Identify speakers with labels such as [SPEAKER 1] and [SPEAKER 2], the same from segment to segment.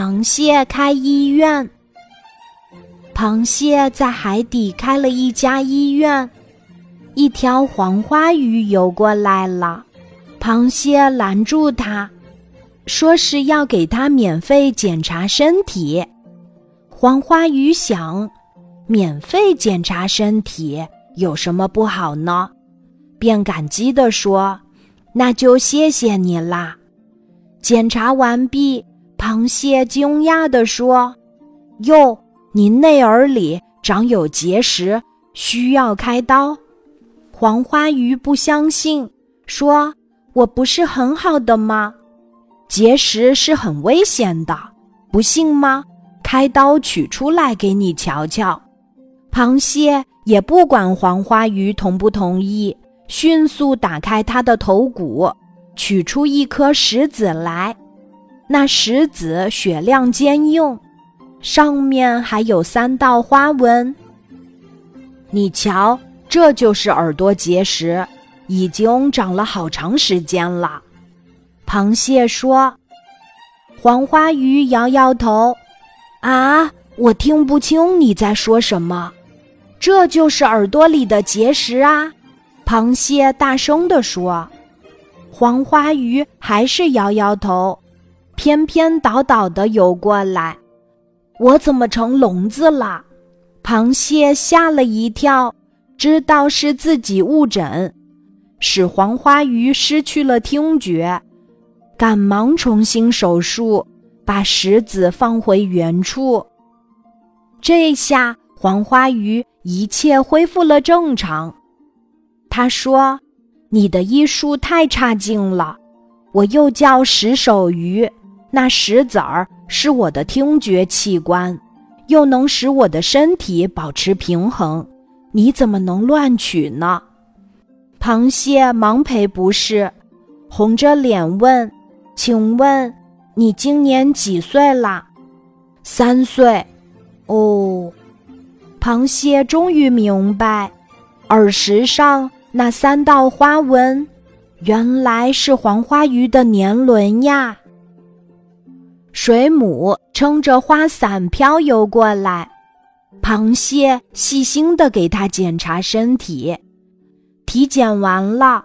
[SPEAKER 1] 螃蟹开医院。螃蟹在海底开了一家医院，一条黄花鱼游过来了，螃蟹拦住它，说是要给它免费检查身体。黄花鱼想，免费检查身体有什么不好呢？便感激地说：“那就谢谢你啦。”检查完毕，螃蟹惊讶地说：“哟，你内耳里长有结石，需要开刀？”黄花鱼不相信，说：“我不是很好的吗？结石是很危险的，不信吗？开刀取出来给你瞧瞧。”螃蟹也不管黄花鱼同不同意，迅速打开它的头骨。取出一颗石子来，那石子雪亮坚硬，上面还有三道花纹。你瞧，这就是耳朵结石，已经长了好长时间了。螃蟹说：“黄花鱼摇摇头，啊，我听不清你在说什么。这就是耳朵里的结石啊！”螃蟹大声地说。黄花鱼还是摇摇头，偏偏倒倒的游过来。我怎么成聋子了？螃蟹吓了一跳，知道是自己误诊，使黄花鱼失去了听觉，赶忙重新手术，把石子放回原处。这下黄花鱼一切恢复了正常。他说。你的医术太差劲了，我又叫石手鱼，那石子儿是我的听觉器官，又能使我的身体保持平衡，你怎么能乱取呢？螃蟹忙赔不是，红着脸问：“请问你今年几岁啦？”三岁。哦，螃蟹终于明白，耳石上。那三道花纹，原来是黄花鱼的年轮呀。水母撑着花伞飘游过来，螃蟹细心的给它检查身体。体检完了，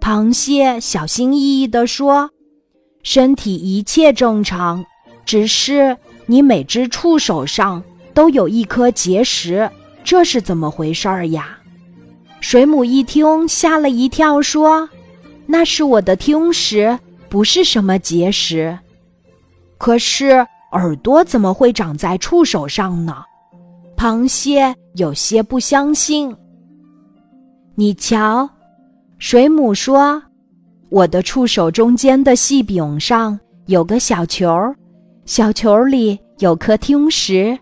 [SPEAKER 1] 螃蟹小心翼翼地说：“身体一切正常，只是你每只触手上都有一颗结石，这是怎么回事儿呀？”水母一听，吓了一跳，说：“那是我的听石，不是什么结石。可是耳朵怎么会长在触手上呢？”螃蟹有些不相信。你瞧，水母说：“我的触手中间的细柄上有个小球，小球里有颗听石。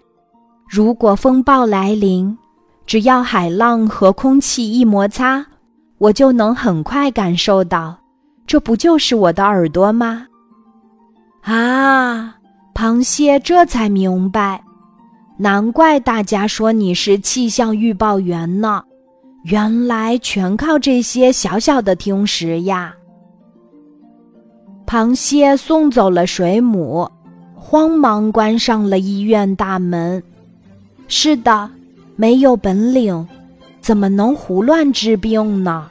[SPEAKER 1] 如果风暴来临。”只要海浪和空气一摩擦，我就能很快感受到，这不就是我的耳朵吗？啊，螃蟹这才明白，难怪大家说你是气象预报员呢，原来全靠这些小小的听石呀。螃蟹送走了水母，慌忙关上了医院大门。是的。没有本领，怎么能胡乱治病呢？